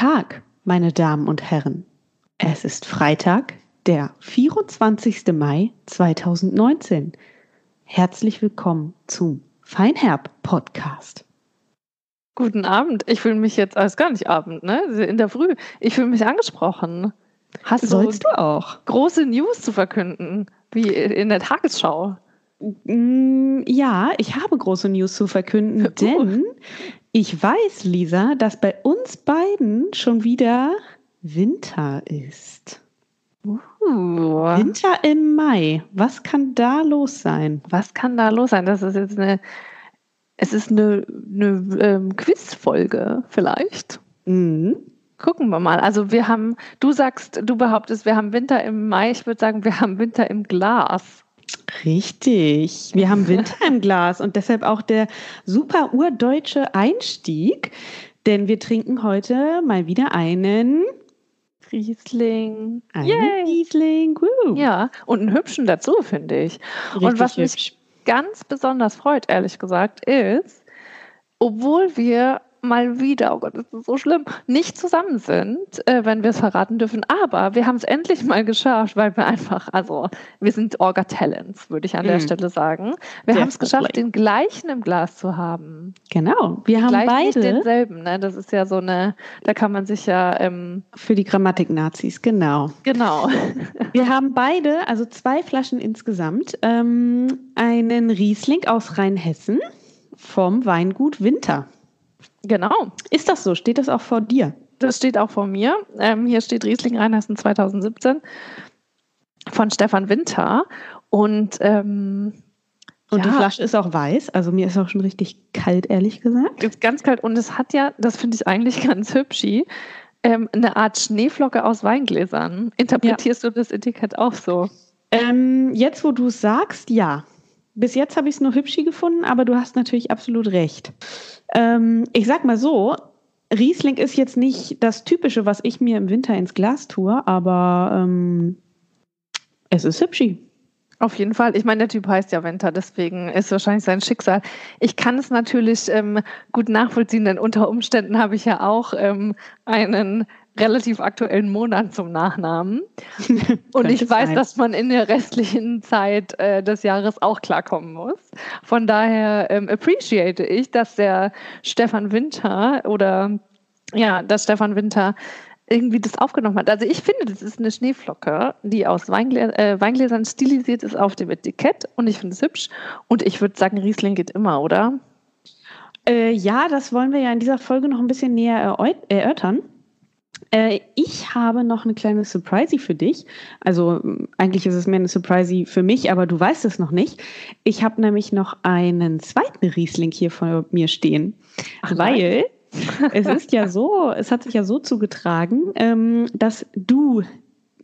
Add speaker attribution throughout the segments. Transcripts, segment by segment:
Speaker 1: Tag, meine Damen und Herren. Es ist Freitag, der 24. Mai 2019. Herzlich willkommen zum Feinherb Podcast.
Speaker 2: Guten Abend. Ich fühle mich jetzt, als gar nicht Abend, ne? In der Früh. Ich fühle mich angesprochen.
Speaker 1: Hast Sollst du auch
Speaker 2: große News zu verkünden, wie in der Tagesschau?
Speaker 1: Mm, ja, ich habe große News zu verkünden, uh. Ich weiß, Lisa, dass bei uns beiden schon wieder Winter ist. Uh. Winter im Mai. Was kann da los sein?
Speaker 2: Was kann da los sein? Das ist jetzt eine, es ist eine, eine ähm, Quizfolge vielleicht. Mhm. Gucken wir mal. Also wir haben, du sagst, du behauptest, wir haben Winter im Mai. Ich würde sagen, wir haben Winter im Glas.
Speaker 1: Richtig. Wir haben Winter im Glas und deshalb auch der super urdeutsche Einstieg, denn wir trinken heute mal wieder einen
Speaker 2: Riesling.
Speaker 1: Einen Yay. Riesling.
Speaker 2: Woo. Ja, und einen hübschen dazu, finde ich. Richtig und was hübsch. mich ganz besonders freut, ehrlich gesagt, ist, obwohl wir mal wieder, oh Gott, das ist so schlimm, nicht zusammen sind, äh, wenn wir es verraten dürfen. Aber wir haben es endlich mal geschafft, weil wir einfach, also wir sind Orga Talents, würde ich an mm. der mhm. Stelle sagen. Wir haben es geschafft, den gleichen im Glas zu haben.
Speaker 1: Genau, wir haben beide. Nicht
Speaker 2: denselben, ne? Das ist ja so eine, da kann man sich ja. Ähm,
Speaker 1: Für die Grammatik-Nazis, genau.
Speaker 2: Genau.
Speaker 1: wir haben beide, also zwei Flaschen insgesamt, ähm, einen Riesling aus Rheinhessen vom Weingut Winter.
Speaker 2: Genau.
Speaker 1: Ist das so? Steht das auch vor dir?
Speaker 2: Das steht auch vor mir. Ähm, hier steht Riesling Rheinhessen 2017 von Stefan Winter. Und, ähm,
Speaker 1: und ja, die Flasche ist auch weiß. Also mir ist auch schon richtig kalt, ehrlich gesagt.
Speaker 2: Ist ganz kalt. Und es hat ja, das finde ich eigentlich ganz hübsch, ähm, eine Art Schneeflocke aus Weingläsern. Interpretierst ja. du das Etikett auch so?
Speaker 1: Ähm, jetzt, wo du es sagst, ja. Bis jetzt habe ich es nur hübschi gefunden, aber du hast natürlich absolut recht. Ähm, ich sag mal so, Riesling ist jetzt nicht das Typische, was ich mir im Winter ins Glas tue, aber ähm, es ist hübschi.
Speaker 2: Auf jeden Fall. Ich meine, der Typ heißt ja Winter, deswegen ist wahrscheinlich sein Schicksal. Ich kann es natürlich ähm, gut nachvollziehen, denn unter Umständen habe ich ja auch ähm, einen relativ aktuellen Monat zum Nachnamen. Und ich weiß, sein. dass man in der restlichen Zeit äh, des Jahres auch klarkommen muss. Von daher ähm, appreciate ich, dass der Stefan Winter oder ja, dass Stefan Winter irgendwie das aufgenommen hat. Also ich finde, das ist eine Schneeflocke, die aus Weingläs äh, Weingläsern stilisiert ist auf dem Etikett und ich finde es hübsch. Und ich würde sagen, Riesling geht immer, oder?
Speaker 1: Äh, ja, das wollen wir ja in dieser Folge noch ein bisschen näher erörtern. Äh, ich habe noch eine kleine Surprise für dich. Also eigentlich ist es mehr eine Surprise für mich, aber du weißt es noch nicht. Ich habe nämlich noch einen zweiten Riesling hier vor mir stehen, Ach, weil es ist ja so, es hat sich ja so zugetragen, ähm, dass du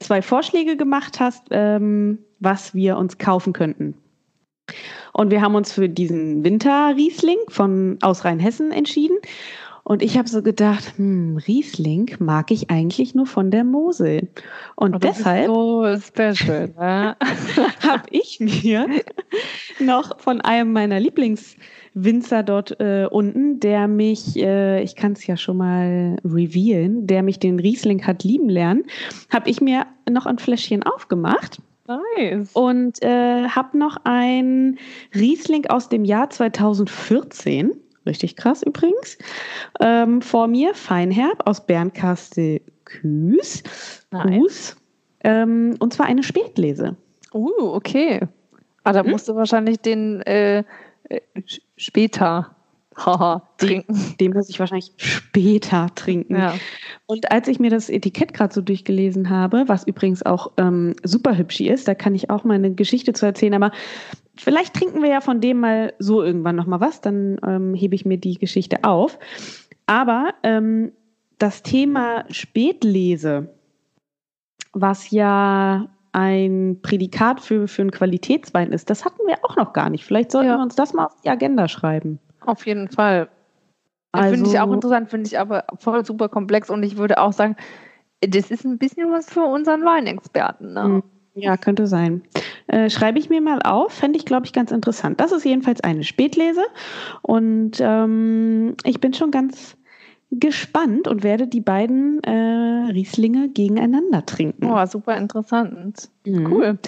Speaker 1: zwei Vorschläge gemacht hast, ähm, was wir uns kaufen könnten. Und wir haben uns für diesen Winterriesling von aus Rheinhessen entschieden. Und ich habe so gedacht, hm, Riesling mag ich eigentlich nur von der Mosel. Und oh, deshalb
Speaker 2: so special, ne?
Speaker 1: habe ich mir noch von einem meiner Lieblingswinzer dort äh, unten, der mich, äh, ich kann es ja schon mal revealen, der mich den Riesling hat lieben lernen, habe ich mir noch ein Fläschchen aufgemacht.
Speaker 2: Nice.
Speaker 1: Und äh, habe noch ein Riesling aus dem Jahr 2014 Richtig krass übrigens. Ähm, vor mir Feinherb aus Bernkastel Küß. Nice. Ähm, und zwar eine Spätlese.
Speaker 2: Uh, okay. Ah, da hm? musst du wahrscheinlich den äh, äh später haha, trinken.
Speaker 1: Den, den, muss ich wahrscheinlich später trinken. Ja. Und als ich mir das Etikett gerade so durchgelesen habe, was übrigens auch ähm, super hübsch ist, da kann ich auch mal eine Geschichte zu erzählen, aber vielleicht trinken wir ja von dem mal so irgendwann nochmal was, dann ähm, hebe ich mir die Geschichte auf. Aber ähm, das Thema Spätlese, was ja ein Prädikat für, für einen Qualitätswein ist, das hatten wir auch noch gar nicht. Vielleicht sollten ja. wir uns das mal auf die Agenda schreiben.
Speaker 2: Auf jeden Fall. Also, finde ich auch interessant, finde ich aber voll super komplex und ich würde auch sagen, das ist ein bisschen was für unseren Weinexperten. Ne?
Speaker 1: Ja, könnte sein. Äh, schreibe ich mir mal auf, fände ich, glaube ich, ganz interessant. Das ist jedenfalls eine Spätlese und ähm, ich bin schon ganz gespannt und werde die beiden äh, Rieslinge gegeneinander trinken.
Speaker 2: Oh, super interessant. Mhm. Cool.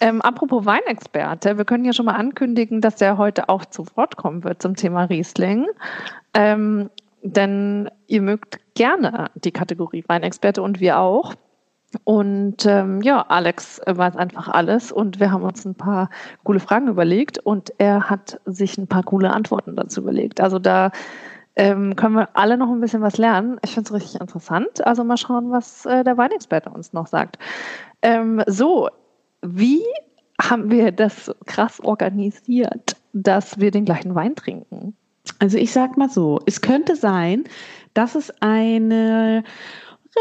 Speaker 2: Ähm, apropos Weinexperte, wir können ja schon mal ankündigen, dass der heute auch zu Wort kommen wird zum Thema Riesling. Ähm, denn ihr mögt gerne die Kategorie Weinexperte und wir auch. Und ähm, ja, Alex weiß einfach alles und wir haben uns ein paar coole Fragen überlegt und er hat sich ein paar coole Antworten dazu überlegt. Also da ähm, können wir alle noch ein bisschen was lernen. Ich finde es richtig interessant. Also mal schauen, was äh, der Weinexperte uns noch sagt. Ähm, so, wie haben wir das krass organisiert, dass wir den gleichen Wein trinken?
Speaker 1: Also ich sag mal so, es könnte sein, dass es eine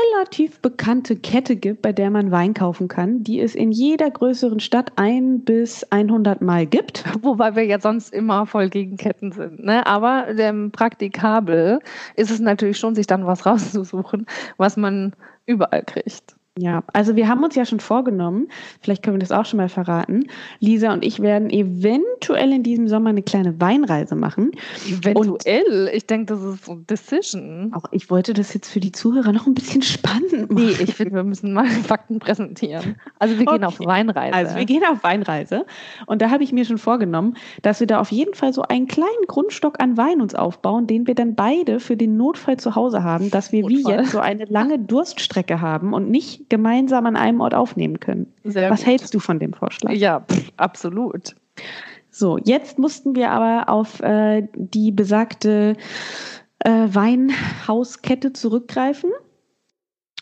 Speaker 1: relativ bekannte Kette gibt, bei der man Wein kaufen kann, die es in jeder größeren Stadt ein bis 100 Mal gibt.
Speaker 2: Wobei wir ja sonst immer voll gegen Ketten sind. Ne? Aber ähm, praktikabel ist es natürlich schon, sich dann was rauszusuchen, was man überall kriegt.
Speaker 1: Ja, also wir haben uns ja schon vorgenommen, vielleicht können wir das auch schon mal verraten. Lisa und ich werden eventuell in diesem Sommer eine kleine Weinreise machen.
Speaker 2: Eventuell? Und ich denke, das ist so Decision.
Speaker 1: Auch ich wollte das jetzt für die Zuhörer noch ein bisschen spannend machen.
Speaker 2: Nee, ich finde, wir müssen mal Fakten präsentieren. Also wir gehen okay. auf Weinreise.
Speaker 1: Also wir gehen auf Weinreise. Und da habe ich mir schon vorgenommen, dass wir da auf jeden Fall so einen kleinen Grundstock an Wein uns aufbauen, den wir dann beide für den Notfall zu Hause haben, dass wir Notfall. wie jetzt so eine lange Durststrecke haben und nicht gemeinsam an einem Ort aufnehmen können. Sehr Was gut. hältst du von dem Vorschlag?
Speaker 2: Ja, pff, absolut.
Speaker 1: So, jetzt mussten wir aber auf äh, die besagte äh, Weinhauskette zurückgreifen.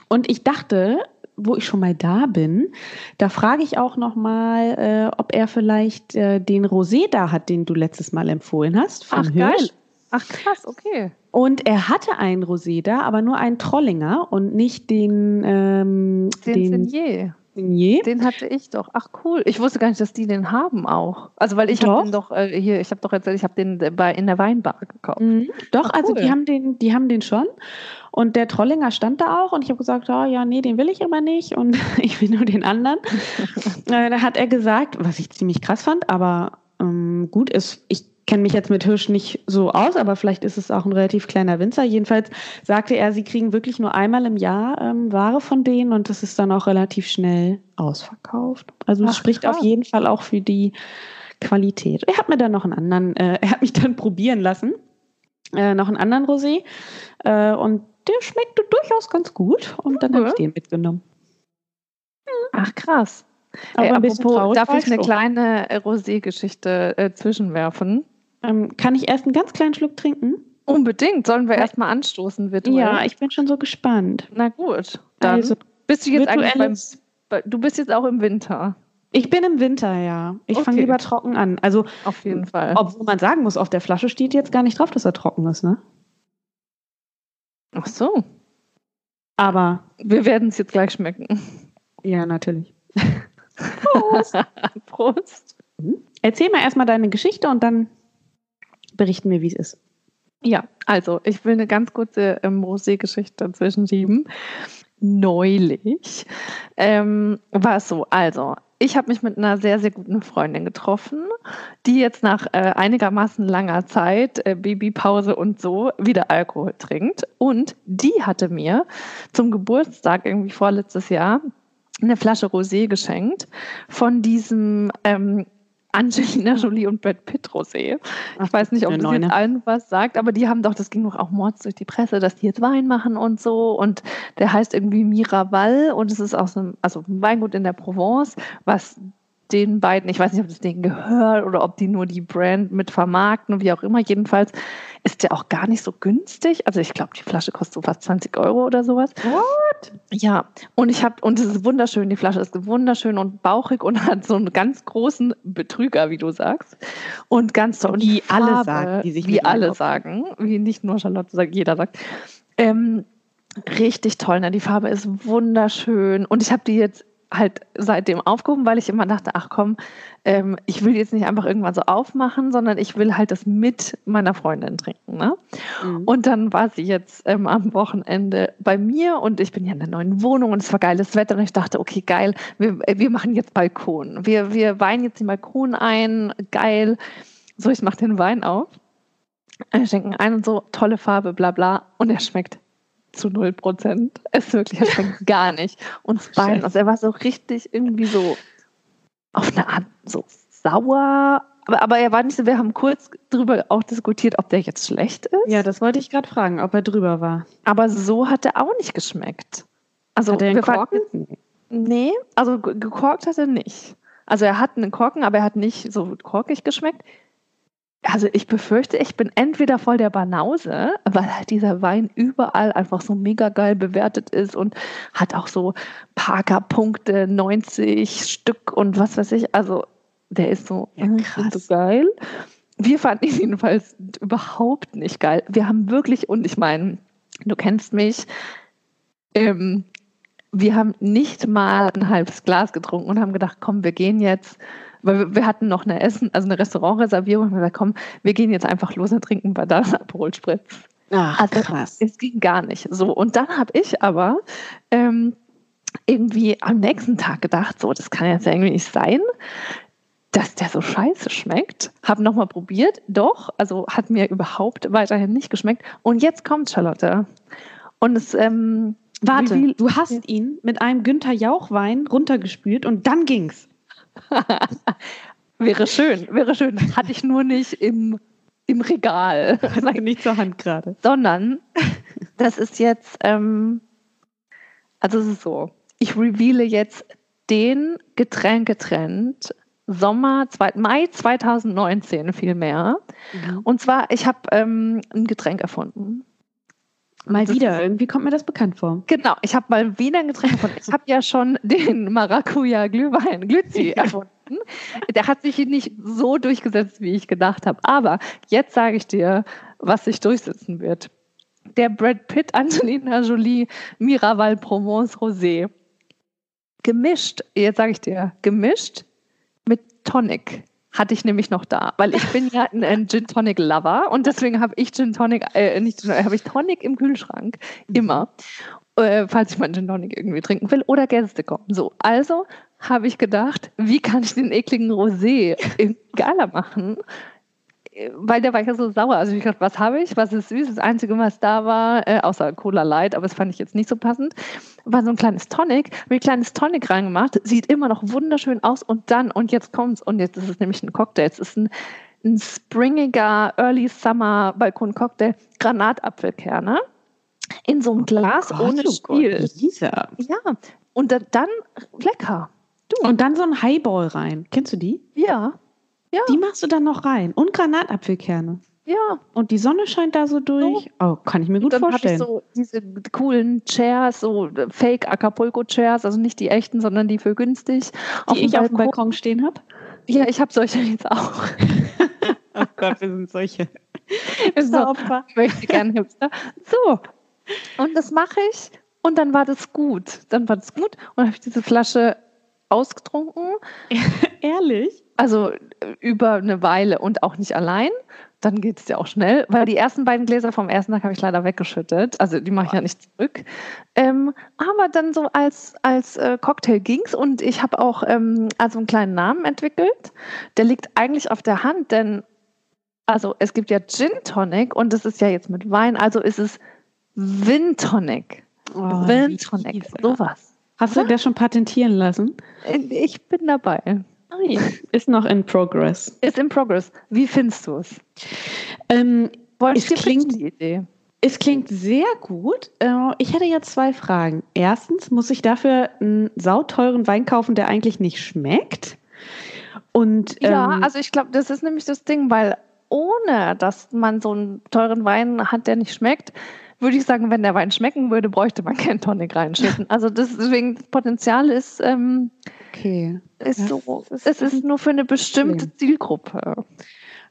Speaker 1: Und ich dachte, wo ich schon mal da bin, da frage ich auch noch mal, äh, ob er vielleicht äh, den Rosé da hat, den du letztes Mal empfohlen hast.
Speaker 2: Von Ach, Hirsch. geil. Ach krass, okay.
Speaker 1: Und er hatte einen Rosé da, aber nur einen Trollinger und nicht den ähm,
Speaker 2: den, Senier. Senier. Den hatte ich doch. Ach cool. Ich wusste gar nicht, dass die den haben auch. Also weil ich habe den doch äh, hier, ich habe doch erzählt, ich habe den bei in der Weinbar gekauft. Mhm.
Speaker 1: Doch, Ach, also die haben den, die haben den schon. Und der Trollinger stand da auch und ich habe gesagt, oh, ja, nee, den will ich aber nicht und ich will nur den anderen. äh, da hat er gesagt, was ich ziemlich krass fand, aber ähm, gut ist, ich kenne mich jetzt mit Hirsch nicht so aus, aber vielleicht ist es auch ein relativ kleiner Winzer. Jedenfalls sagte er, sie kriegen wirklich nur einmal im Jahr ähm, Ware von denen und das ist dann auch relativ schnell ausverkauft. Also es spricht krass. auf jeden Fall auch für die Qualität. Er hat mir dann noch einen anderen, äh, er hat mich dann probieren lassen, äh, noch einen anderen Rosé äh, und der schmeckte durchaus ganz gut und dann habe ich den mitgenommen.
Speaker 2: Ach krass. Aber Ey, apropos, darf ich eine kleine äh, Rosé-Geschichte äh, zwischenwerfen?
Speaker 1: Ähm, kann ich erst einen ganz kleinen Schluck trinken?
Speaker 2: Unbedingt. Sollen wir erstmal anstoßen, virtuell?
Speaker 1: Ja, ich bin schon so gespannt.
Speaker 2: Na gut. Dann also, bist du jetzt eigentlich beim, Du bist jetzt auch im Winter.
Speaker 1: Ich bin im Winter, ja. Ich okay. fange lieber trocken an. Also
Speaker 2: auf jeden Fall.
Speaker 1: Obwohl man sagen muss, auf der Flasche steht jetzt gar nicht drauf, dass er trocken ist, ne?
Speaker 2: Ach so.
Speaker 1: Aber
Speaker 2: wir werden es jetzt gleich schmecken.
Speaker 1: Ja, natürlich.
Speaker 2: Prost. Prost.
Speaker 1: Mhm. Erzähl mal erstmal deine Geschichte und dann berichten wir, wie es ist.
Speaker 2: Ja, also ich will eine ganz kurze ähm, Rosé-Geschichte dazwischen schieben. Neulich ähm, war es so, also ich habe mich mit einer sehr, sehr guten Freundin getroffen, die jetzt nach äh, einigermaßen langer Zeit, äh, Babypause und so, wieder Alkohol trinkt. Und die hatte mir zum Geburtstag irgendwie vorletztes Jahr eine Flasche Rosé geschenkt von diesem ähm, Angelina Jolie und Brad Pitt Rosé. Ich weiß nicht, ob das jetzt allen was sagt, aber die haben doch, das ging doch auch mords durch die Presse, dass die jetzt Wein machen und so. Und der heißt irgendwie Miraval und es ist aus einem, also ein Weingut in der Provence, was den beiden, ich weiß nicht, ob das denen gehört oder ob die nur die Brand mit vermarkten, wie auch immer. Jedenfalls ist der auch gar nicht so günstig. Also ich glaube, die Flasche kostet so fast 20 Euro oder sowas.
Speaker 1: What?
Speaker 2: Ja, und ich habe, und es ist wunderschön, die Flasche ist wunderschön und bauchig und hat so einen ganz großen Betrüger, wie du sagst. Und ganz
Speaker 1: so. Wie alle sagen,
Speaker 2: die sich Wie alle sagen, wie nicht nur Charlotte sagt, jeder sagt. Ähm, richtig toll, ne? Die Farbe ist wunderschön. Und ich habe die jetzt halt seitdem aufgehoben, weil ich immer dachte, ach komm, ähm, ich will jetzt nicht einfach irgendwann so aufmachen, sondern ich will halt das mit meiner Freundin trinken. Ne? Mhm. Und dann war sie jetzt ähm, am Wochenende bei mir und ich bin ja in der neuen Wohnung und es war geiles Wetter und ich dachte, okay, geil, wir, äh, wir machen jetzt Balkon. Wir, wir weinen jetzt den Balkon ein, geil. So, ich mache den Wein auf Wir schenken ein und so, tolle Farbe, bla bla. Und er schmeckt zu 0 Prozent. Es ist wirklich, schmeckt gar nicht. Und Wein, also er war so richtig irgendwie so auf eine Art so sauer. Aber, aber er war nicht so, wir haben kurz drüber auch diskutiert, ob der jetzt schlecht ist.
Speaker 1: Ja, das wollte ich gerade fragen, ob er drüber war.
Speaker 2: Aber so hat er auch nicht geschmeckt. Also
Speaker 1: Hat er einen
Speaker 2: wir fanden-
Speaker 1: Korken?
Speaker 2: Nee, also ge- gekorkt hat er nicht. Also er hat einen Korken, aber er hat nicht so korkig geschmeckt. Also ich befürchte, ich bin entweder voll der Banause, weil halt dieser Wein überall einfach so mega geil bewertet ist und hat auch so Parker-Punkte, 90 Stück und was weiß ich. Also der ist so,
Speaker 1: Ja, krass.
Speaker 2: so geil. Wir fanden ihn jedenfalls überhaupt nicht geil. Wir haben wirklich, und ich meine, du kennst mich, ähm, wir haben nicht mal ein halbes Glas getrunken und haben gedacht, komm, wir gehen jetzt, weil wir, wir hatten noch eine Essen, also eine Restaurantreservierung und haben gesagt, komm, wir gehen jetzt einfach los und trinken bei das Aperol Spritz.
Speaker 1: Ach,
Speaker 2: Also
Speaker 1: krass.
Speaker 2: es ging gar nicht. So, und dann habe ich aber ähm, irgendwie am nächsten Tag gedacht, so, das kann jetzt irgendwie nicht sein, dass der so scheiße schmeckt. Habe nochmal probiert, doch, also hat mir überhaupt weiterhin nicht geschmeckt. Und jetzt kommt Charlotte. Und es, ähm,
Speaker 1: Warte, du hast ihn mit einem Günther Jauch-Wein runtergespült und dann ging's.
Speaker 2: wäre schön, wäre schön. Hatte ich nur nicht im, im Regal.
Speaker 1: nicht zur Hand gerade.
Speaker 2: sondern das ist jetzt, ähm, also es ist so, ich reveale jetzt den Getränketrend Sommer, zwei, Mai 2019 vielmehr. Und zwar, ich habe ähm, ein Getränk erfunden.
Speaker 1: Mal wieder, irgendwie kommt mir das bekannt vor.
Speaker 2: Genau, ich habe mal wieder ein Getränk erfunden. Ich habe ja schon den Maracuja-Glühwein, Glützi, erfunden. Der hat sich nicht so durchgesetzt, wie ich gedacht habe. Aber jetzt sage ich dir, was sich durchsetzen wird. Der Brad Pitt, Angelina Jolie, Miraval Provence Rosé. Gemischt, jetzt sage ich dir, gemischt mit Tonic. Hatte ich nämlich noch da, weil ich bin ja ein, ein Gin Tonic Lover und deswegen habe ich Gin Tonic, äh, nicht habe ich Tonic im Kühlschrank immer, äh, falls ich mal Gin Tonic irgendwie trinken will oder Gäste kommen. So, also habe ich gedacht, wie kann ich den ekligen Rosé geiler machen? Weil der war ja so sauer. Also ich dachte, was habe ich? Was ist süß? Das Einzige, was da war, äh, außer Cola Light, aber das fand ich jetzt nicht so passend, war so ein kleines Tonic. Ich ein kleines Tonic reingemacht. Sieht immer noch wunderschön aus. Und dann, und jetzt kommt's, und jetzt ist es nämlich ein Cocktail. Es ist ein, ein springiger Early Summer Balkon Cocktail, Granatapfelkerne in so einem Glas ohne Spiel.
Speaker 1: Lisa.
Speaker 2: Ja, und da- dann lecker. Du.
Speaker 1: Und dann so ein Highball rein. Kennst du die?
Speaker 2: Ja, ja,
Speaker 1: Die machst du dann noch rein. Und Granatapfelkerne.
Speaker 2: ja.
Speaker 1: Und die Sonne scheint da so durch. Oh, kann ich mir gut
Speaker 2: dann habe ich
Speaker 1: vorstellen.
Speaker 2: so diese coolen Chairs, so Fake Acapulco Chairs, also nicht die echten, sondern die für günstig.
Speaker 1: die ich auf dem Balkon stehen habe.
Speaker 2: Ja, ich habe solche jetzt auch.
Speaker 1: Oh Gott, wir sind solche.
Speaker 2: so,
Speaker 1: Opfer.
Speaker 2: ich möchte gerne Hipster. So, und das mache ich und dann war das gut. Dann war das gut und dann habe ich diese Flasche ausgetrunken,
Speaker 1: Ehrlich?
Speaker 2: Also äh, über eine Weile und auch nicht allein. Dann geht es ja auch schnell, weil die ersten beiden Gläser vom ersten Tag habe ich leider weggeschüttet. Also die mache ich ja nicht zurück. Ähm, aber dann so als, als äh, Cocktail ging's und ich habe auch ähm, also einen kleinen Namen entwickelt. Der liegt eigentlich auf der Hand, denn also es gibt ja Gin Tonic und es ist ja jetzt mit Wein, also ist es Vin Tonic.
Speaker 1: Oh,
Speaker 2: Vin Tonic, sowas.
Speaker 1: Hast du das schon patentieren lassen?
Speaker 2: Ich bin dabei.
Speaker 1: Ist noch in progress.
Speaker 2: Ist in progress. Wie findest du es?
Speaker 1: Ähm,
Speaker 2: Wollte
Speaker 1: Es
Speaker 2: ich dir
Speaker 1: klingt-
Speaker 2: die Idee?
Speaker 1: es klingt sehr gut. Äh, Ich hätte jetzt zwei Fragen. Erstens, muss ich dafür einen sauteuren Wein kaufen, der eigentlich nicht schmeckt? Und
Speaker 2: Ja,
Speaker 1: ähm,
Speaker 2: also ich glaube, das ist nämlich das Ding, weil ohne, dass man so einen teuren Wein hat, der nicht schmeckt, würde ich sagen, wenn der Wein schmecken würde, bräuchte man keinen Tonic reinschütten. Also das, deswegen, das Potenzial ist, ähm,
Speaker 1: okay.
Speaker 2: ist
Speaker 1: Das
Speaker 2: so,
Speaker 1: ist
Speaker 2: es ist nur für eine bestimmte
Speaker 1: Problem.
Speaker 2: Zielgruppe.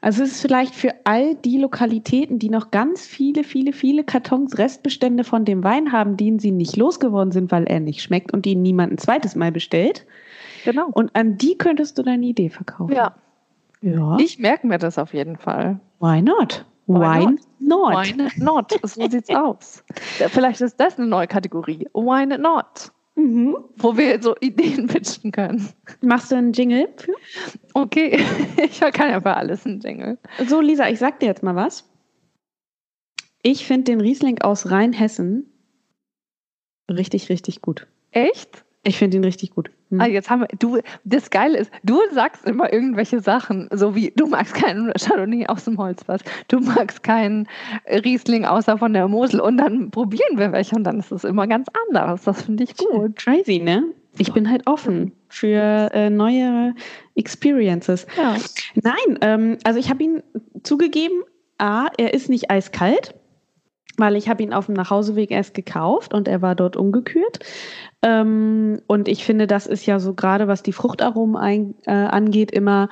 Speaker 1: Also es ist vielleicht für all die Lokalitäten, die noch ganz viele, viele, viele Kartons Restbestände von dem Wein haben, den sie nicht losgeworden sind, weil er nicht schmeckt und den niemand ein zweites Mal bestellt.
Speaker 2: Genau.
Speaker 1: Und an die könntest du deine Idee verkaufen.
Speaker 2: Ja,
Speaker 1: Ja.
Speaker 2: ich merke mir das auf jeden Fall.
Speaker 1: Why not?
Speaker 2: Why
Speaker 1: not?
Speaker 2: Why not? So sieht's aus. Vielleicht ist das eine neue Kategorie. Why not?
Speaker 1: Mhm.
Speaker 2: Wo wir so Ideen pitchen können.
Speaker 1: Machst du einen Jingle für?
Speaker 2: Okay, ich kann ja für alles einen Jingle.
Speaker 1: So, Lisa, ich sag dir jetzt mal was. Ich finde den Riesling aus Rheinhessen richtig, richtig gut.
Speaker 2: Echt?
Speaker 1: Ich finde ihn richtig gut.
Speaker 2: Hm. Ah, jetzt haben wir, du, das Geile ist, du sagst immer irgendwelche Sachen, so wie du magst keinen Chardonnay aus dem Holzfass, du magst keinen Riesling außer von der Mosel und dann probieren wir welche und dann ist es immer ganz anders. Das finde ich gut.
Speaker 1: Crazy, ne? Ich bin halt offen für äh, neue Experiences.
Speaker 2: Ja.
Speaker 1: Nein, ähm, also ich habe ihn zugegeben, A, er ist nicht eiskalt, weil ich habe ihn auf dem Nachhauseweg erst gekauft und er war dort umgekühlt. Ähm, und ich finde, das ist ja so gerade, was die Fruchtaromen ein, äh, angeht, immer,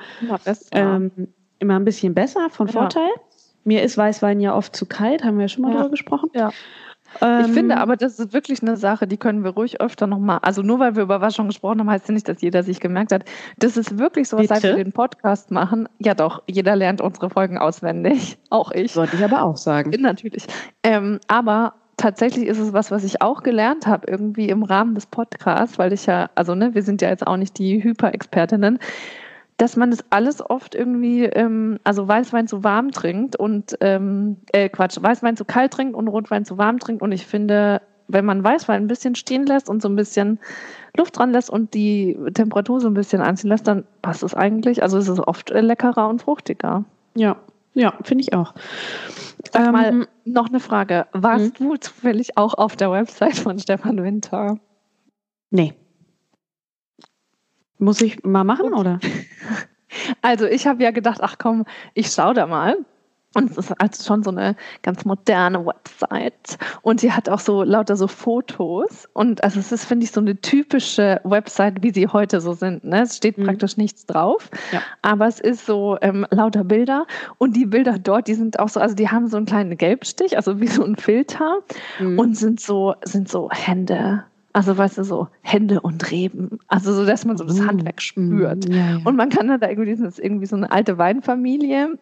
Speaker 1: ähm, immer ein bisschen besser, von Vorteil. Ja. Mir ist Weißwein ja oft zu kalt, haben wir ja schon mal ja. darüber gesprochen.
Speaker 2: Ja. Ähm, ich finde aber, das ist wirklich eine Sache, die können wir ruhig öfter nochmal, also nur weil wir über was schon gesprochen haben, heißt ja nicht, dass jeder sich gemerkt hat. Das ist wirklich so, seit wir den Podcast machen. Ja doch, jeder lernt unsere Folgen auswendig. Auch ich.
Speaker 1: Sollte ich aber auch sagen.
Speaker 2: Natürlich. Ähm, aber tatsächlich ist es was, was ich auch gelernt habe, irgendwie im Rahmen des Podcasts, weil ich ja, also ne, wir sind ja jetzt auch nicht die Hyper-Expertinnen dass man das alles oft irgendwie, ähm, also Weißwein zu warm trinkt und, ähm, äh, Quatsch, Weißwein zu kalt trinkt und Rotwein zu warm trinkt. Und ich finde, wenn man Weißwein ein bisschen stehen lässt und so ein bisschen Luft dran lässt und die Temperatur so ein bisschen anziehen lässt, dann passt es eigentlich. Also es ist oft leckerer und fruchtiger.
Speaker 1: Ja, ja, finde ich auch.
Speaker 2: Sag ähm, mal, noch eine Frage. Warst hm? du zufällig auch auf der Website von Stefan Winter?
Speaker 1: Nee. Muss ich mal machen, oder?
Speaker 2: Also ich habe ja gedacht, ach komm, ich schaue da mal. Und es ist also schon so eine ganz moderne Website. Und sie hat auch so lauter so Fotos. Und also es ist, finde ich, so eine typische Website, wie sie heute so sind. Ne? Es steht mhm. praktisch nichts drauf. Ja. Aber es ist so ähm, lauter Bilder. Und die Bilder dort, die sind auch so, also die haben so einen kleinen Gelbstich, also wie so ein Filter. Mhm. Und sind so, sind so Hände also weißt du, so Hände und Reben. Also so, dass man so das mm, Handwerk spürt. Mm, ja, ja. Und man kann da irgendwie, das ist irgendwie so eine alte Weinfamilie,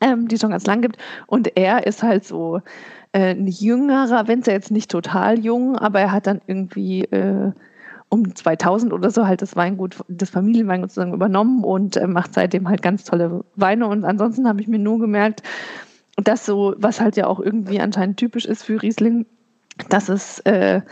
Speaker 2: ähm, die schon ganz lang gibt. Und er ist halt so äh, ein jüngerer, wenn es ja jetzt nicht total jung, aber er hat dann irgendwie äh, um 2000 oder so halt das Weingut, das Familienweingut sozusagen übernommen und äh, macht seitdem halt ganz tolle Weine. Und ansonsten habe ich mir nur gemerkt, dass so, was halt ja auch irgendwie anscheinend typisch ist für Riesling, dass es äh,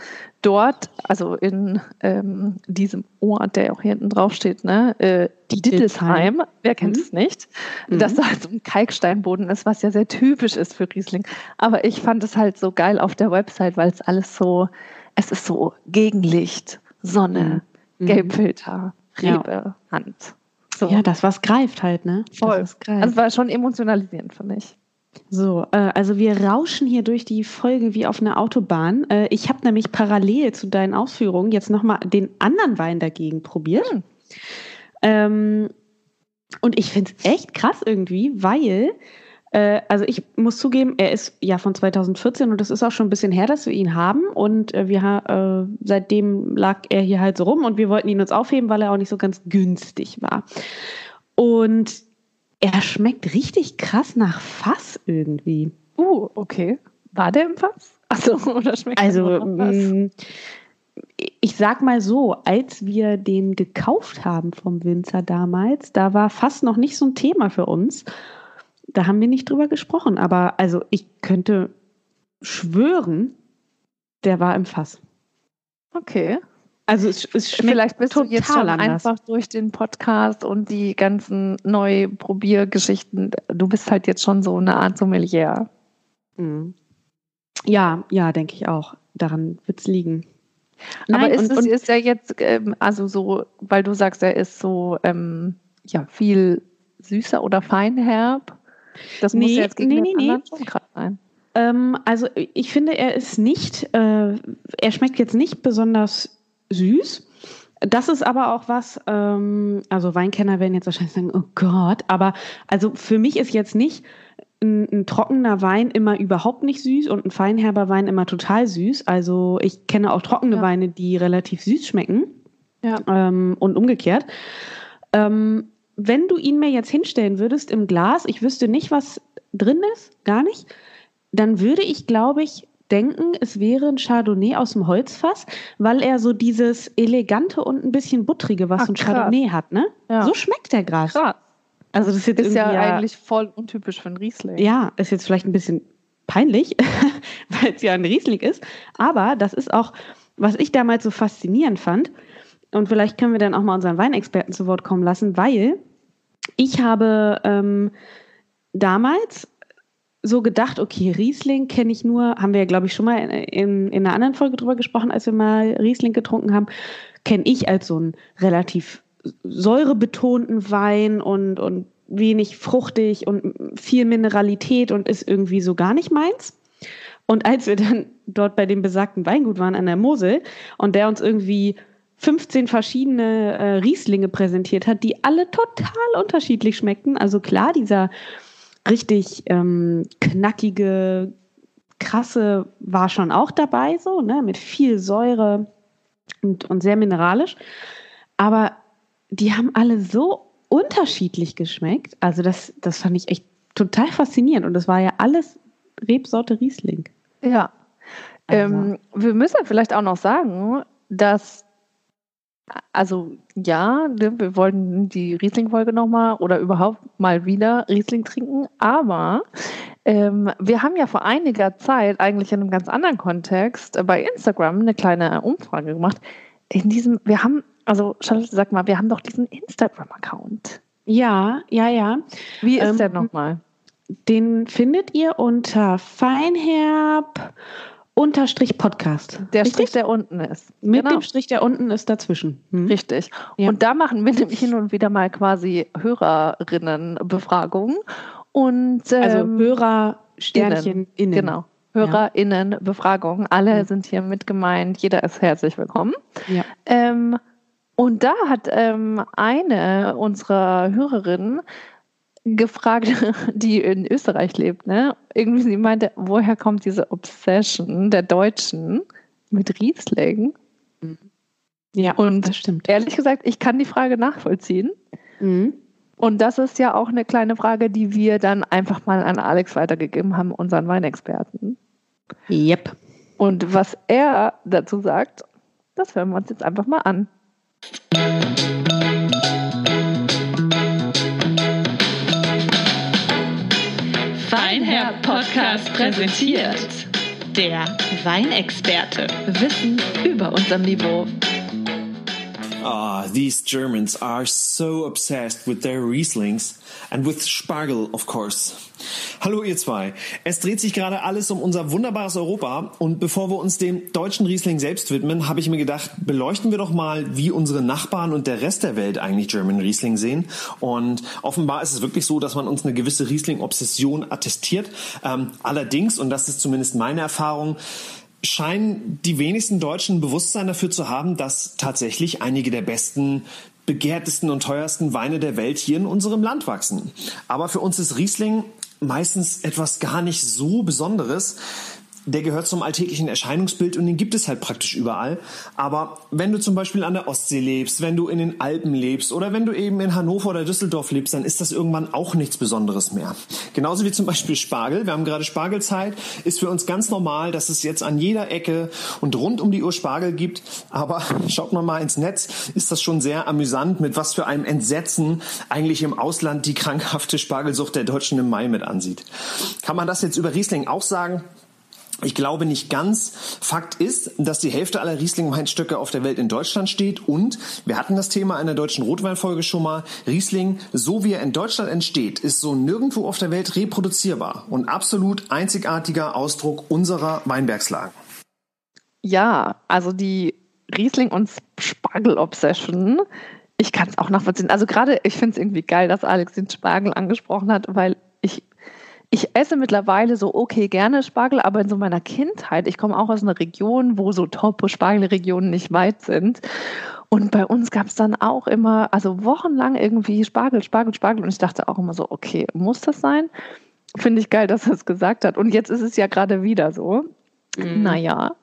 Speaker 2: dort, also in ähm, diesem Ort, der auch hier hinten drauf steht, ne, äh, die Dittelsheim, wer kennt mhm. es nicht, mhm. dass da halt so ein Kalksteinboden ist, was ja sehr typisch ist für Riesling. Aber ich fand es halt so geil auf der Website, weil es alles so, es ist so Gegenlicht, Sonne, mhm. Gelbfilter, Rebe, ja. Hand.
Speaker 1: So. Ja, das was greift halt, ne?
Speaker 2: Voll. Das also war schon emotionalisierend für mich.
Speaker 1: So, äh, also wir rauschen hier durch die Folge wie auf einer Autobahn. Äh, ich habe nämlich parallel zu deinen Ausführungen jetzt nochmal den anderen Wein dagegen probiert. Hm. Ähm, und ich finde es echt krass irgendwie, weil, äh, also ich muss zugeben, er ist ja von 2014 und das ist auch schon ein bisschen her, dass wir ihn haben. Und äh, wir, äh, seitdem lag er hier halt so rum und wir wollten ihn uns aufheben, weil er auch nicht so ganz günstig war. Und er schmeckt richtig krass nach Fass irgendwie.
Speaker 2: Uh, okay. War der im Fass?
Speaker 1: Achso, oder schmeckt also, er nach Fass? Mm, ich sag mal so, als wir den gekauft haben vom Winzer damals, da war Fass noch nicht so ein Thema für uns. Da haben wir nicht drüber gesprochen. Aber also ich könnte schwören, der war im Fass.
Speaker 2: Okay.
Speaker 1: Also es, es schmeckt
Speaker 2: Vielleicht bist du jetzt schon anders. einfach durch den Podcast und die ganzen Neuprobiergeschichten, du bist halt jetzt schon so eine Art Sommelier.
Speaker 1: Mhm. Ja, ja, denke ich auch. Daran wird es liegen.
Speaker 2: Nein, Aber ist, und, es, ist er jetzt, ähm, also so, weil du sagst, er ist so ähm, ja, viel süßer oder feinherb?
Speaker 1: Das nee, muss ja jetzt gegen nee, den nee, anderen schon gerade sein. Ähm, also ich finde, er ist nicht, äh, er schmeckt jetzt nicht besonders süß. Das ist aber auch was, ähm, also Weinkenner werden jetzt wahrscheinlich sagen, oh Gott, aber also für mich ist jetzt nicht ein, ein, trockener Wein immer überhaupt nicht süß und ein feinherber Wein immer total süß. Also ich kenne auch trockene ja. Weine, die relativ süß schmecken ja. ähm, und umgekehrt. Ähm, wenn du ihn mir jetzt hinstellen würdest im Glas, ich wüsste nicht, was drin ist, gar nicht, dann würde ich, glaube ich, denken, es wäre ein Chardonnay aus dem Holzfass, weil er so dieses elegante und ein bisschen buttrige, was Ach, ein Chardonnay hat, ne? Ja. So schmeckt der gerade.
Speaker 2: Also das ist, jetzt ist ja, eigentlich voll untypisch für ein Riesling.
Speaker 1: Ja, ist jetzt vielleicht ein bisschen peinlich, weil es ja ein Riesling ist. Aber das ist auch, was ich damals so faszinierend fand. Und vielleicht können wir dann auch mal unseren Weinexperten zu Wort kommen lassen, weil ich habe ähm, damals so gedacht, okay, Riesling kenne ich nur, haben wir ja, glaube ich, schon mal in, in, in, einer anderen Folge drüber gesprochen, als wir mal Riesling getrunken haben, kenne ich als so einen relativ säurebetonten Wein und, und wenig fruchtig und viel Mineralität und ist irgendwie so gar nicht meins. Und als wir dann dort bei dem besagten Weingut waren an der Mosel und der uns irgendwie 15 verschiedene äh, Rieslinge präsentiert hat, die alle total unterschiedlich schmeckten. Also klar, dieser richtig ähm, knackige, krasse war schon auch dabei, so, ne, mit viel Säure und, und sehr mineralisch. Aber die haben alle so unterschiedlich geschmeckt. Also das, das fand ich echt total faszinierend. Und das war ja alles Rebsorte Riesling.
Speaker 2: Ja. Also. Ähm, wir müssen vielleicht auch noch sagen, dass also ja, ne, wir wollten die Riesling-Folge nochmal oder überhaupt mal wieder Riesling trinken, aber ähm, wir haben ja vor einiger Zeit eigentlich in einem ganz anderen Kontext bei Instagram eine kleine Umfrage gemacht. In diesem, wir haben, also Charlotte, sag mal, wir haben doch diesen Instagram-Account.
Speaker 1: Ja, ja, ja.
Speaker 2: Wie ist ähm, der nochmal?
Speaker 1: Den findet ihr unter Feinherb Unterstrich Podcast.
Speaker 2: Der Richtig? Strich, der unten ist.
Speaker 1: Mit genau. dem Strich, der unten ist dazwischen.
Speaker 2: Hm. Richtig. Ja. Und da machen wir nämlich hin und wieder mal Hörerinnenbefragungen. Und,
Speaker 1: also ähm, also Hörer, Sternchen,
Speaker 2: innen. innen. Genau. HörerInnen-Befragung. Alle mhm. sind hier mit gemeint. Jeder ist herzlich willkommen. Ja. Ähm, und da hat ähm, eine unserer Hörerinnen gefragt, die in Österreich lebt, ne? Irgendwie sie meinte, woher kommt diese Obsession der Deutschen mit Riesling? Ja, und das stimmt. Ehrlich gesagt, ich kann die Frage nachvollziehen. Mhm. Und das ist ja auch eine kleine Frage, die wir dann einfach mal an Alex weitergegeben haben, unseren Weinexperten.
Speaker 1: Yep.
Speaker 2: Und was er dazu sagt, das hören wir uns jetzt einfach mal an.
Speaker 3: Podcast präsentiert der Weinexperte. Wissen über unserem Niveau.
Speaker 4: Ah, these Germans are so obsessed with their Rieslings and with Spargel, of course. Hallo ihr zwei. Es dreht sich gerade alles um unser wunderbares Europa und bevor wir uns dem deutschen Riesling selbst widmen, habe ich mir gedacht, beleuchten wir doch mal, wie unsere Nachbarn und der Rest der Welt eigentlich German Riesling sehen. Und offenbar ist es wirklich so, dass man uns eine gewisse Riesling-Obsession attestiert. Ähm, allerdings, und das ist zumindest meine Erfahrung, scheinen die wenigsten Deutschen Bewusstsein dafür zu haben, dass tatsächlich einige der besten begehrtesten und teuersten Weine der Welt hier in unserem Land wachsen. Aber für uns ist Riesling meistens etwas gar nicht so Besonderes der gehört zum alltäglichen Erscheinungsbild und den gibt es halt praktisch überall. Aber wenn du zum Beispiel an der Ostsee lebst, wenn du in den Alpen lebst oder wenn du eben in Hannover oder Düsseldorf lebst, dann ist das irgendwann auch nichts Besonderes mehr. Genauso wie zum Beispiel Spargel. Wir haben gerade Spargelzeit. Ist für uns ganz normal, dass es jetzt an jeder Ecke und rund um die Uhr Spargel gibt. Aber schaut man mal ins Netz, ist das schon sehr amüsant, mit was für einem Entsetzen eigentlich im Ausland die krankhafte Spargelsucht der Deutschen im Mai mit ansieht. Kann man das jetzt über Riesling auch sagen? Ich glaube nicht ganz. Fakt ist, dass die Hälfte aller Riesling-Weinstöcke auf der Welt in Deutschland steht und wir hatten das Thema in der deutschen Rotweinfolge schon mal. Riesling, so wie er in Deutschland entsteht, ist so nirgendwo auf der Welt reproduzierbar und absolut einzigartiger Ausdruck unserer Weinbergslagen.
Speaker 2: Ja, also die Riesling- und Spargel-Obsession, ich kann es auch nachvollziehen. Also gerade, ich finde es irgendwie geil, dass Alex den Spargel angesprochen hat, weil ich esse mittlerweile so okay gerne Spargel, aber in so meiner Kindheit, ich komme auch aus einer Region, wo so Top-Spargelregionen nicht weit sind. Und bei uns gab es dann auch immer, also wochenlang irgendwie Spargel, Spargel, Spargel. Und ich dachte auch immer so, okay, muss das sein? Finde ich geil, dass er es gesagt hat. Und jetzt ist es ja gerade wieder so. Mhm. Naja.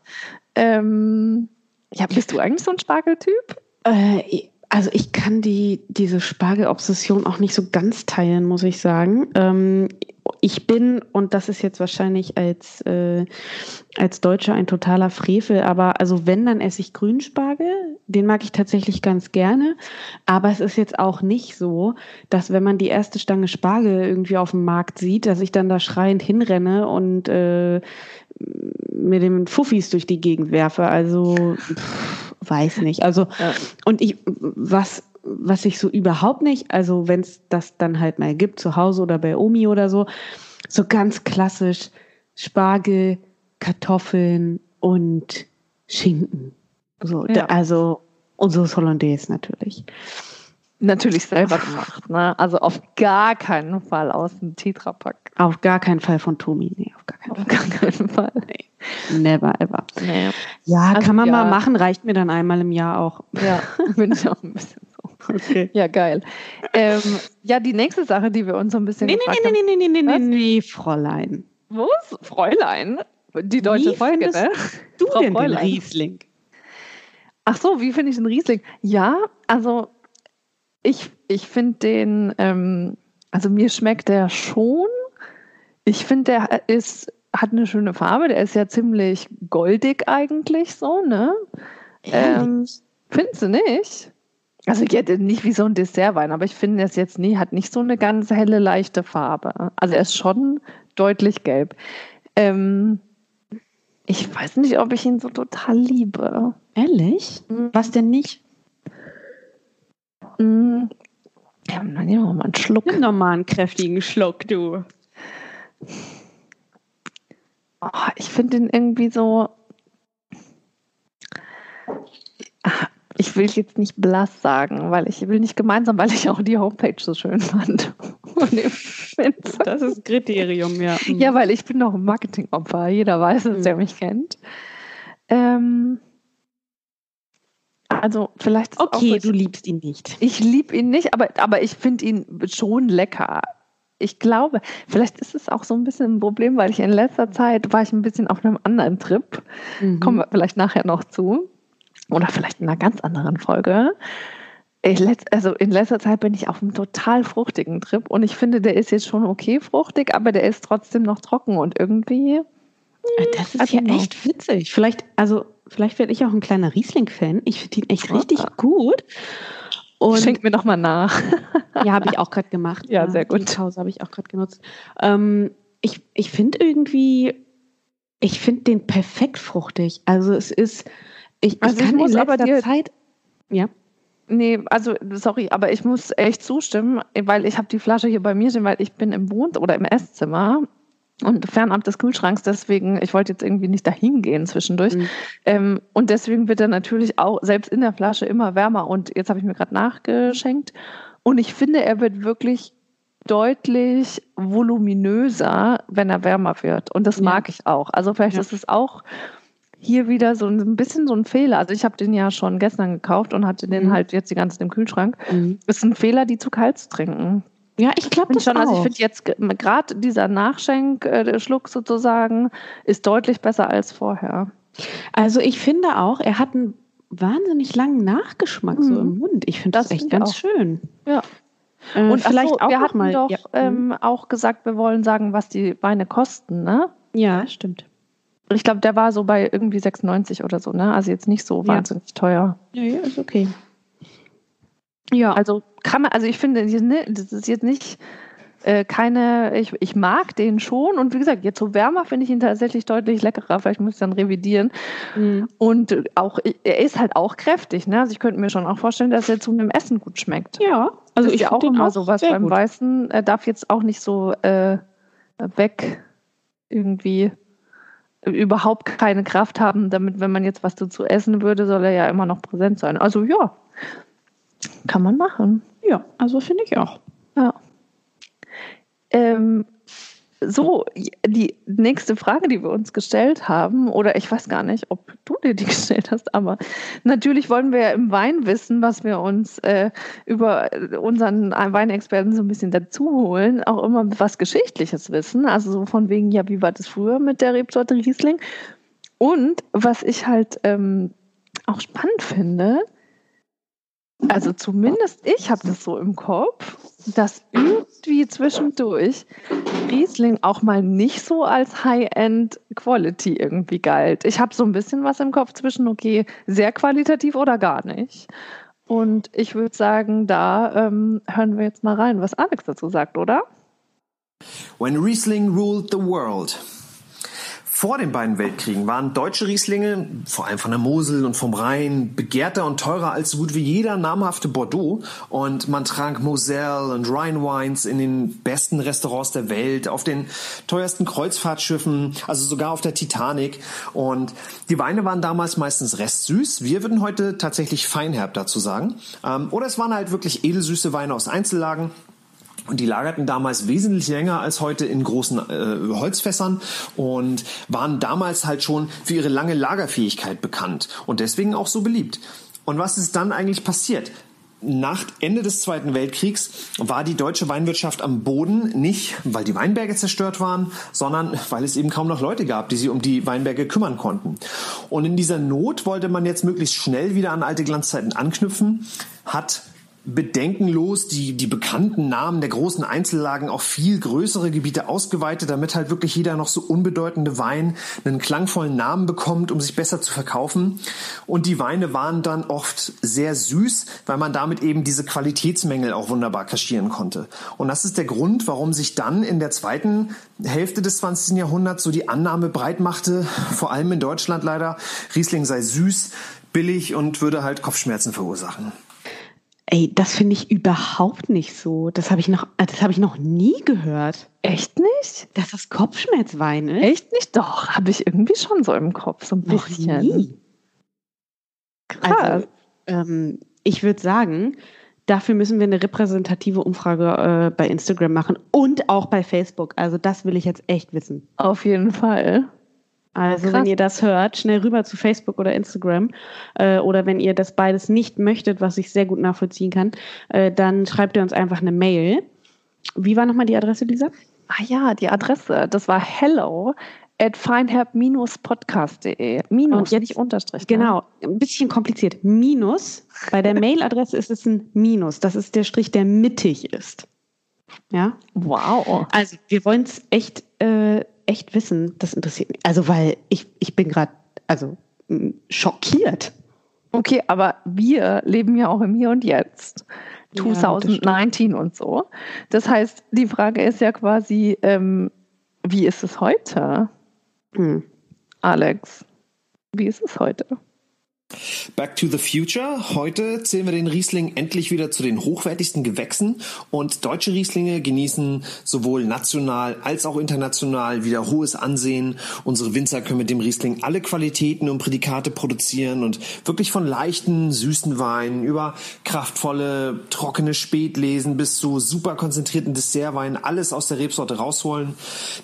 Speaker 2: Ähm, ja, bist du eigentlich so ein Spargeltyp?
Speaker 1: Äh, also ich kann die, diese Spargelobsession auch nicht so ganz teilen, muss ich sagen. Ähm, ich bin, und das ist jetzt wahrscheinlich als, äh, als Deutscher ein totaler Frevel, aber also wenn, dann esse ich Grünspargel, den mag ich tatsächlich ganz gerne. Aber es ist jetzt auch nicht so, dass wenn man die erste Stange Spargel irgendwie auf dem Markt sieht, dass ich dann da schreiend hinrenne und äh, mit den Fuffis durch die Gegend werfe. Also pff, weiß nicht. Also
Speaker 2: Ja.
Speaker 1: und ich was was ich so überhaupt nicht, also wenn es das dann halt mal gibt, zu Hause oder bei Omi oder so, so ganz klassisch Spargel, Kartoffeln und Schinken. So,
Speaker 2: Ja.
Speaker 1: also und Sauce Hollandaise natürlich.
Speaker 2: Natürlich selber gemacht, ne? Also auf gar keinen Fall aus dem Tetrapack.
Speaker 1: Auf gar keinen Fall von Tomi. Nee, auf gar keinen
Speaker 2: Auf gar keinen Fall.
Speaker 1: Fall. Never ever.
Speaker 2: Nee.
Speaker 1: Ja,
Speaker 2: Also,
Speaker 1: kann man
Speaker 2: ja.
Speaker 1: mal machen, reicht mir dann einmal im Jahr auch.
Speaker 2: Ja, bin ich auch ein bisschen so.
Speaker 1: Okay.
Speaker 2: Ja, geil. Ähm, ja, die nächste Sache, die wir uns so ein bisschen
Speaker 1: Nee, nee, nee, nee, nee, nee, nee, nee, nee, Fräulein.
Speaker 2: Wo ist Fräulein? Die deutsche
Speaker 1: Wie
Speaker 2: Folge, ne?
Speaker 1: Du
Speaker 2: Frau
Speaker 1: denn den
Speaker 2: Fräulein.
Speaker 1: Riesling?
Speaker 2: Ach so, wie finde ich den Riesling? Ja, also ich, ich finde den, ähm, also mir schmeckt der schon. Ich finde, der ist, hat eine schöne Farbe. Der ist ja ziemlich goldig eigentlich so, ne? Ähm, Findest du nicht? Also ja, nicht wie so ein Dessertwein, aber ich finde, das jetzt nie, hat nicht so eine ganz helle, leichte Farbe. Also er ist schon deutlich gelb. Ähm, ich weiß nicht, ob ich ihn so total liebe.
Speaker 1: Ehrlich? Was denn nicht?
Speaker 2: Mm. Ja, dann nehmen wir mal einen Schluck.
Speaker 1: Nimm doch mal einen kräftigen Schluck, du.
Speaker 2: Oh, ich finde ihn irgendwie so. Ich will jetzt nicht blass sagen, weil ich will nicht gemeinsam, weil ich auch die Homepage so schön fand.
Speaker 1: Das ist Kriterium, ja.
Speaker 2: Ja, weil ich bin noch ein Marketingopfer. Jeder weiß es,
Speaker 1: Mhm.
Speaker 2: der mich kennt. Ähm, also vielleicht. ist auch
Speaker 1: Okay,
Speaker 2: so-
Speaker 1: du liebst ihn nicht.
Speaker 2: Ich liebe ihn nicht, aber, aber ich finde ihn schon lecker. Ich glaube, vielleicht ist es auch so ein bisschen ein Problem, weil ich in letzter Zeit war ich ein bisschen auf einem anderen Trip.
Speaker 1: Mhm.
Speaker 2: Kommen wir vielleicht nachher noch zu. Oder vielleicht in einer ganz anderen Folge. Ich also in letzter Zeit bin ich auf einem total fruchtigen Trip und ich finde, der ist jetzt schon okay fruchtig, aber der ist trotzdem noch trocken und irgendwie.
Speaker 1: Äh, Das ist
Speaker 2: Also
Speaker 1: ja echt witzig. Vielleicht, also, vielleicht werde ich auch ein kleiner Riesling-Fan. Ich finde ihn echt richtig gut. Und
Speaker 2: Schenk mir noch mal nach.
Speaker 1: ja, habe ich auch gerade gemacht.
Speaker 2: Ja, sehr gut.
Speaker 1: Die Pause habe ich auch gerade genutzt. Ähm, ich ich finde irgendwie, ich finde den perfekt fruchtig. Also es ist, ich,
Speaker 2: Also
Speaker 1: ich
Speaker 2: ich
Speaker 1: kann
Speaker 2: muss
Speaker 1: in
Speaker 2: aber dir-
Speaker 1: Zeit, ja,
Speaker 2: Nee, also sorry, aber ich muss echt zustimmen, weil ich habe die Flasche hier bei mir stehen, weil ich bin im Wohn- oder im Esszimmer und fernab des Kühlschranks, deswegen, ich wollte jetzt irgendwie nicht dahin gehen zwischendurch.
Speaker 1: Mhm.
Speaker 2: Ähm, und deswegen wird er natürlich auch selbst in der Flasche immer wärmer. Und jetzt habe ich mir gerade nachgeschenkt. Und ich finde, er wird wirklich deutlich voluminöser, wenn er wärmer wird. Und das
Speaker 1: Ja.
Speaker 2: mag ich auch. Also vielleicht
Speaker 1: Ja.
Speaker 2: ist es auch hier wieder so ein bisschen so ein Fehler. Also ich habe den ja schon gestern gekauft und hatte den
Speaker 1: Mhm.
Speaker 2: halt jetzt die ganze Zeit im Kühlschrank.
Speaker 1: Mhm.
Speaker 2: Ist ein Fehler, die zu kalt zu trinken.
Speaker 1: ja, ich glaube das
Speaker 2: schon,
Speaker 1: auch.
Speaker 2: also ich finde jetzt gerade dieser Nachschenkschluck sozusagen ist deutlich besser als vorher.
Speaker 1: Also ich finde auch, er hat einen wahnsinnig langen Nachgeschmack so
Speaker 2: Mhm.
Speaker 1: im Mund. Ich finde das,
Speaker 2: Das
Speaker 1: echt ganz
Speaker 2: auch.
Speaker 1: schön.
Speaker 2: Ja.
Speaker 1: Äh,
Speaker 2: Und
Speaker 1: vielleicht
Speaker 2: so,
Speaker 1: auch
Speaker 2: wir hatten
Speaker 1: mal.
Speaker 2: doch
Speaker 1: ja.
Speaker 2: ähm, auch gesagt, wir wollen sagen, was die Weine kosten, ne?
Speaker 1: ja, stimmt.
Speaker 2: Ich glaube, der war so bei irgendwie 96 oder so, ne? Also jetzt nicht so
Speaker 1: Ja.
Speaker 2: wahnsinnig teuer.
Speaker 1: Ja, ja, ist okay. Ja,
Speaker 2: Also kann man, also ich finde, das ist jetzt nicht äh, keine, ich, ich mag den schon und wie gesagt, jetzt so wärmer finde ich ihn tatsächlich deutlich leckerer. Vielleicht muss ich dann revidieren.
Speaker 1: Mhm.
Speaker 2: Und auch, er ist halt auch kräftig, ne? Also ich könnte mir schon auch vorstellen, dass er zu einem Essen gut schmeckt.
Speaker 1: ja.
Speaker 2: Also ist
Speaker 1: ich
Speaker 2: ja auch immer sowas
Speaker 1: sehr
Speaker 2: beim
Speaker 1: gut.
Speaker 2: Weißen. Er darf jetzt auch nicht so äh, weg irgendwie überhaupt keine Kraft haben, damit, wenn man jetzt was dazu essen würde, soll er ja immer noch präsent sein. Also ja, kann man machen.
Speaker 1: Ja, also finde ich auch.
Speaker 2: Ja. Ähm, so, die nächste Frage, die wir uns gestellt haben, oder ich weiß gar nicht, ob du dir die gestellt hast, aber natürlich wollen wir ja im Wein wissen, was wir uns äh, über unseren Weinexperten so ein bisschen dazu holen, auch immer was Geschichtliches wissen, also so von wegen, ja, wie war das früher mit der Rebsorte Riesling? Und was ich halt ähm, auch spannend finde, also zumindest ich habe das so im Kopf, dass irgendwie zwischendurch Riesling auch mal nicht so als High-End Quality irgendwie galt. Ich habe so ein bisschen was im Kopf zwischen, okay, sehr qualitativ oder gar nicht. Und ich würde sagen, da ähm, hören wir jetzt mal rein, was Alex dazu sagt, oder?
Speaker 4: When Riesling ruled the world. Vor den beiden Weltkriegen waren deutsche Rieslinge, vor allem von der Mosel und vom Rhein, begehrter und teurer als so gut wie jeder namhafte Bordeaux. Und man trank Moselle und Rhine Wines in den besten Restaurants der Welt, auf den teuersten Kreuzfahrtschiffen, also sogar auf der Titanic. Und die Weine waren damals meistens restsüß. Wir würden heute tatsächlich feinherb dazu sagen. Ähm, oder es waren halt wirklich edelsüße Weine aus Einzellagen. Und die lagerten damals wesentlich länger als heute in großen äh, Holzfässern und waren damals halt schon für ihre lange Lagerfähigkeit bekannt und deswegen auch so beliebt. Und was ist dann eigentlich passiert? Nach Ende des Zweiten Weltkriegs war die deutsche Weinwirtschaft am Boden, nicht weil die Weinberge zerstört waren, sondern weil es eben kaum noch Leute gab, die sich um die Weinberge kümmern konnten. Und in dieser Not wollte man jetzt möglichst schnell wieder an alte Glanzzeiten anknüpfen, hat bedenkenlos die, die bekannten Namen der großen Einzellagen auf viel größere Gebiete ausgeweitet, damit halt wirklich jeder noch so unbedeutende Wein einen klangvollen Namen bekommt, um sich besser zu verkaufen. Und die Weine waren dann oft sehr süß, weil man damit eben diese Qualitätsmängel auch wunderbar kaschieren konnte. Und das ist der Grund, warum sich dann in der zweiten Hälfte des 20. Jahrhunderts so die Annahme breit machte, vor allem in Deutschland leider, Riesling sei süß, billig und würde halt Kopfschmerzen verursachen.
Speaker 1: Ey, das finde ich überhaupt nicht so. Das habe ich noch, äh, das habe ich noch nie gehört.
Speaker 2: Echt nicht?
Speaker 1: Dass das Kopfschmerzwein ist?
Speaker 2: Echt nicht? Doch, habe ich irgendwie schon so im Kopf, so ein
Speaker 1: Noch
Speaker 2: bisschen.
Speaker 1: nie.
Speaker 2: Krass.
Speaker 1: Also, ähm, ich würde sagen, dafür müssen wir eine repräsentative Umfrage äh, bei Instagram machen und auch bei Facebook. Also das will ich jetzt echt wissen.
Speaker 2: Auf jeden Fall.
Speaker 1: Also
Speaker 2: Krass.
Speaker 1: wenn ihr das hört, schnell rüber zu Facebook oder Instagram. Äh, oder wenn ihr das beides nicht möchtet, was ich sehr gut nachvollziehen kann, äh, dann schreibt ihr uns einfach eine Mail. Wie war nochmal die Adresse, Lisa?
Speaker 2: Ah ja, die Adresse, das war hello at feinherb-podcast.de. Minus,
Speaker 1: Und jetzt-
Speaker 2: nicht Unterstrich. ne?
Speaker 1: Genau, ein bisschen kompliziert. Minus. Bei der Mailadresse ist es ein Minus. Das ist der Strich, der mittig ist. Ja.
Speaker 2: Wow.
Speaker 1: Also wir wollen es echt, äh, echt wissen. Das interessiert mich. Also weil ich, ich bin gerade, also schockiert.
Speaker 2: Okay, aber wir leben ja auch im Hier und Jetzt.
Speaker 1: Ja, das
Speaker 2: 2019 und so. Das heißt, die Frage ist ja quasi, ähm, wie ist es heute,
Speaker 1: Hm.
Speaker 2: Alex? Wie ist es heute?
Speaker 4: Back to the Future. Heute zählen wir den Riesling endlich wieder zu den hochwertigsten Gewächsen und deutsche Rieslinge genießen sowohl national als auch international wieder hohes Ansehen. Unsere Winzer können mit dem Riesling alle Qualitäten und Prädikate produzieren und wirklich von leichten, süßen Weinen über kraftvolle, trockene Spätlesen bis zu super konzentrierten Dessertweinen alles aus der Rebsorte rausholen.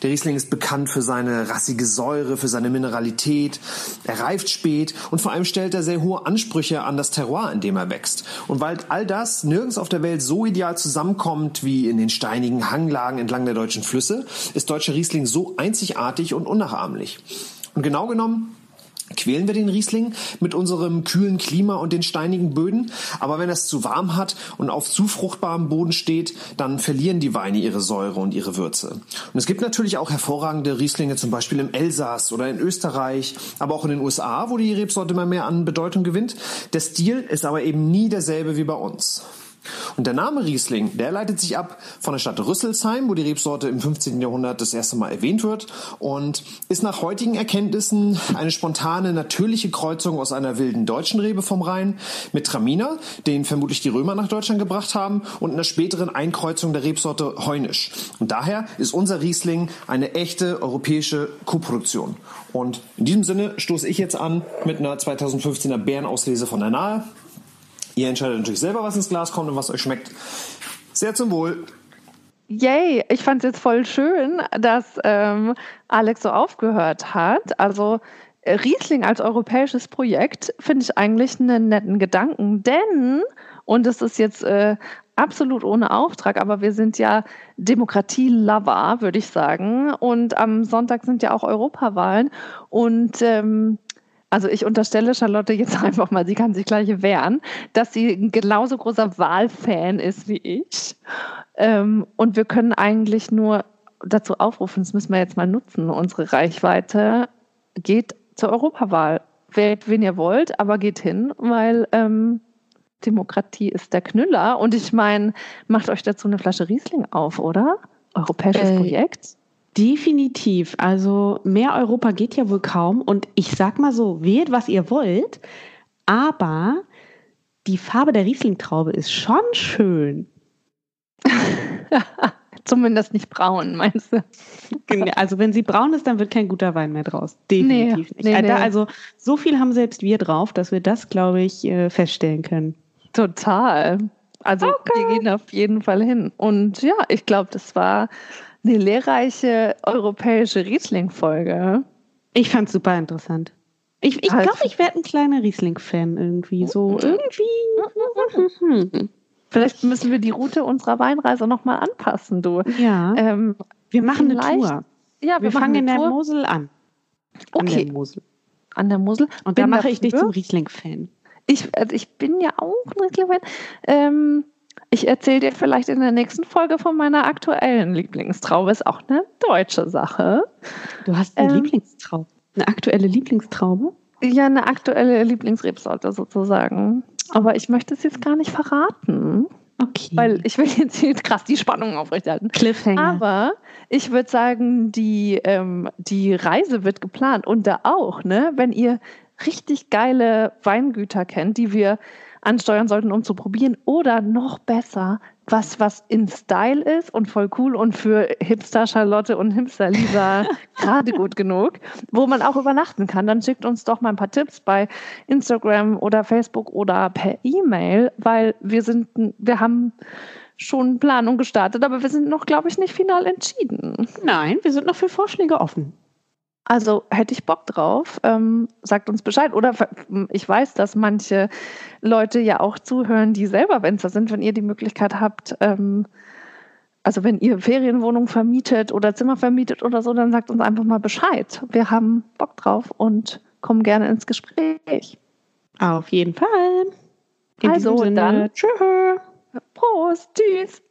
Speaker 4: Der Riesling ist bekannt für seine rassige Säure, für seine Mineralität. Er reift spät und vor allem stellt er sehr hohe Ansprüche an das Terroir, in dem er wächst. Und weil all das nirgends auf der Welt so ideal zusammenkommt wie in den steinigen Hanglagen entlang der deutschen Flüsse, ist deutscher Riesling so einzigartig und unnachahmlich. Und genau genommen quälen wir den Riesling mit unserem kühlen Klima und den steinigen Böden. Aber wenn es zu warm hat und auf zu fruchtbarem Boden steht, dann verlieren die Weine ihre Säure und ihre Würze. Und es gibt natürlich auch hervorragende Rieslinge, zum Beispiel im Elsass oder in Österreich, aber auch in den USA, wo die Rebsorte immer mehr an Bedeutung gewinnt. Der Stil ist aber eben nie derselbe wie bei uns. Und der Name Riesling, der leitet sich ab von der Stadt Rüsselsheim, wo die Rebsorte im 15. Jahrhundert das erste Mal erwähnt wird und ist nach heutigen Erkenntnissen eine spontane, natürliche Kreuzung aus einer wilden deutschen Rebe vom Rhein mit Traminer, den vermutlich die Römer nach Deutschland gebracht haben, und einer späteren Einkreuzung der Rebsorte Heunisch. Und daher ist unser Riesling eine echte europäische Koproduktion. Und in diesem Sinne stoße ich jetzt an mit einer 2015er Bärenauslese von der Nahe. Ihr entscheidet natürlich selber, was ins Glas kommt und was euch schmeckt. Sehr zum Wohl.
Speaker 2: Yay, ich fand es jetzt voll schön, dass ähm, Alex so aufgehört hat. Also Riesling als europäisches Projekt finde ich eigentlich einen netten Gedanken, denn, und es ist jetzt äh, absolut ohne Auftrag, aber wir sind ja Demokratie-Lover, würde ich sagen. Und am Sonntag sind ja auch Europawahlen. Und ähm, also ich unterstelle Charlotte jetzt einfach mal, sie kann sich gleich wehren, dass sie ein genauso großer Wahlfan ist wie ich. Ähm, und wir können eigentlich nur dazu aufrufen, das müssen wir jetzt mal nutzen, unsere Reichweite, geht zur Europawahl. Wählt, wen ihr wollt, aber geht hin, weil ähm, Demokratie ist der Knüller. Und ich meine, macht euch dazu eine Flasche Riesling auf, oder? Europäisches
Speaker 1: Äh,
Speaker 2: Projekt?
Speaker 1: Definitiv. Also mehr Europa geht ja wohl kaum. Und ich sag mal so, wählt, was ihr wollt, aber die Farbe der Riesling-Traube ist schon schön.
Speaker 2: Zumindest nicht braun, meinst du?
Speaker 1: Also wenn sie braun ist, dann wird kein guter Wein mehr draus. Definitiv
Speaker 2: Nee,
Speaker 1: nicht.
Speaker 2: Nee.
Speaker 1: Also so viel haben selbst wir drauf, dass wir das, glaube ich, äh, feststellen können.
Speaker 2: Total. Also wir gehen auf jeden Fall hin. Und ja, ich glaube, das war eine lehrreiche europäische Riesling-Folge.
Speaker 1: Ich fand es super interessant. Ich, ich
Speaker 2: Halt.
Speaker 1: glaube, ich werde ein kleiner Riesling-Fan irgendwie. So irgendwie.
Speaker 2: Vielleicht müssen wir die Route unserer Weinreise nochmal anpassen, du.
Speaker 1: Ja.
Speaker 2: Ähm,
Speaker 1: wir machen eine Tour.
Speaker 2: ja,
Speaker 1: Wir,
Speaker 2: machen
Speaker 1: fangen in der
Speaker 2: Tour.
Speaker 1: Mosel an. An
Speaker 2: Okay,
Speaker 1: der Mosel.
Speaker 2: an der Mosel.
Speaker 1: Und da
Speaker 2: Bin
Speaker 1: mache ich dich zum Riesling-Fan.
Speaker 2: Ich, also ich bin ja auch ein Riesling-Fan. Ähm, ich erzähle dir vielleicht in der nächsten Folge von meiner aktuellen Lieblingstraube. Ist auch eine deutsche Sache.
Speaker 1: Du hast eine
Speaker 2: Ähm.
Speaker 1: Lieblingstraube. Eine aktuelle Lieblingstraube?
Speaker 2: Ja, eine aktuelle Lieblingsrebsorte sozusagen. Aber ich möchte es jetzt gar nicht verraten,
Speaker 1: Okay.
Speaker 2: weil ich will jetzt hier krass die Spannung aufrechterhalten.
Speaker 1: Cliffhanger.
Speaker 2: Aber ich würde sagen, die, ähm, die Reise wird geplant und da auch, ne? Wenn ihr richtig geile Weingüter kennt, die wir ansteuern sollten, um zu probieren, oder noch besser, was, was in Style ist und voll cool und für Hipster Charlotte und Hipster Lisa gerade gut genug, wo man auch übernachten kann, dann schickt uns doch mal ein paar Tipps bei Instagram oder Facebook oder per E-Mail, weil wir sind, wir haben schon Planung gestartet, aber wir sind noch, glaube ich, nicht final entschieden.
Speaker 1: Nein, wir sind noch für Vorschläge offen.
Speaker 2: Also hätte ich Bock drauf, ähm, sagt uns Bescheid. Oder ich weiß, dass manche Leute ja auch zuhören, die selber Winzer sind, wenn ihr die Möglichkeit habt, ähm, also wenn ihr Ferienwohnungen vermietet oder Zimmer vermietet oder so, dann sagt uns einfach mal Bescheid. Wir haben Bock drauf und kommen gerne ins Gespräch.
Speaker 1: Auf jeden Fall. In
Speaker 2: Also,
Speaker 1: Sinne,
Speaker 2: dann-
Speaker 1: Tschüss.
Speaker 2: Prost, tschüss.